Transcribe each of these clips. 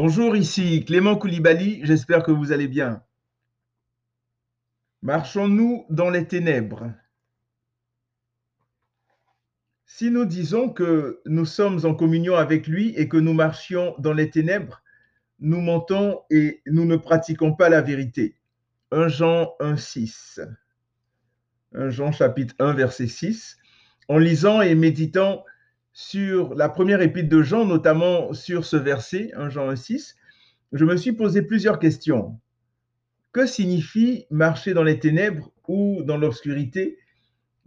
Bonjour, ici Clément Koulibaly, j'espère que vous allez bien. Marchons-nous dans les ténèbres Si nous disons que nous sommes en communion avec lui et que nous marchions dans les ténèbres, nous mentons et nous ne pratiquons pas la vérité. 1 Jean 1, 6. 1 Jean chapitre 1, verset 6. En lisant et méditant sur la première épître de Jean, notamment sur ce verset, 1 Jean 1, 6, je me suis posé plusieurs questions. Que signifie marcher dans les ténèbres ou dans l'obscurité,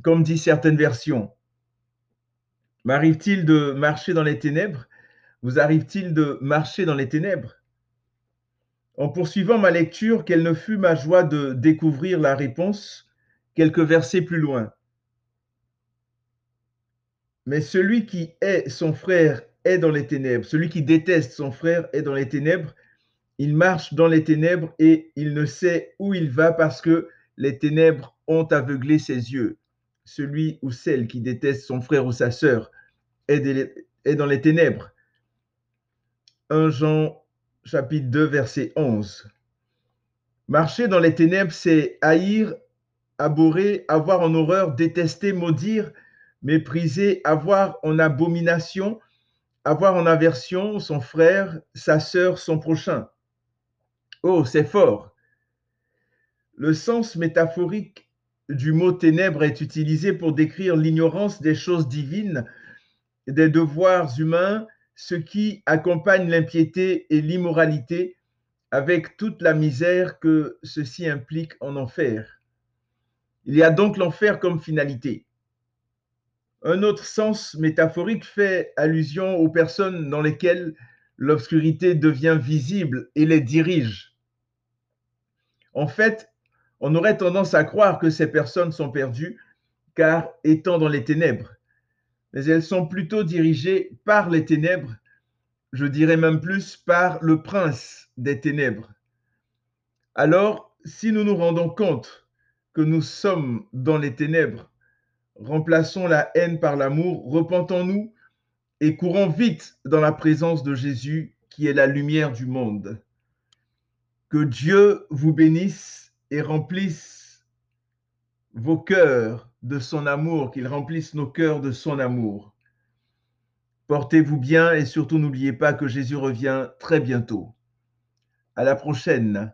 comme dit certaines versions? M'arrive-t-il de marcher dans les ténèbres? Vous arrive-t-il de marcher dans les ténèbres? En poursuivant ma lecture, quelle ne fut ma joie de découvrir la réponse quelques versets plus loin. Mais celui qui est son frère est dans les ténèbres. Celui qui déteste son frère est dans les ténèbres. Il marche dans les ténèbres et il ne sait où il va parce que les ténèbres ont aveuglé ses yeux. Celui ou celle qui déteste son frère ou sa sœur est, dans les ténèbres. 1 Jean chapitre 2 verset 11. Marcher dans les ténèbres, c'est haïr, abhorrer, avoir en horreur, détester, maudire, mépriser, avoir en abomination, avoir en aversion son frère, sa sœur, son prochain. Oh, c'est fort. Le sens métaphorique du mot ténèbres est utilisé pour décrire l'ignorance des choses divines, des devoirs humains, ce qui accompagne l'impiété et l'immoralité avec toute la misère que ceci implique en enfer. Il y a donc l'enfer comme finalité. Un autre sens métaphorique fait allusion aux personnes dans lesquelles l'obscurité devient visible et les dirige. En fait, on aurait tendance à croire que ces personnes sont perdues car étant dans les ténèbres, mais elles sont plutôt dirigées par les ténèbres, je dirais même plus par le prince des ténèbres. Alors, si nous nous rendons compte que nous sommes dans les ténèbres, Remplaçons la haine par l'amour, repentons-nous et courons vite dans la présence de Jésus qui est la lumière du monde. Que Dieu vous bénisse et remplisse vos cœurs de son amour, qu'il remplisse nos cœurs de son amour. Portez-vous bien et surtout n'oubliez pas que Jésus revient très bientôt. À la prochaine.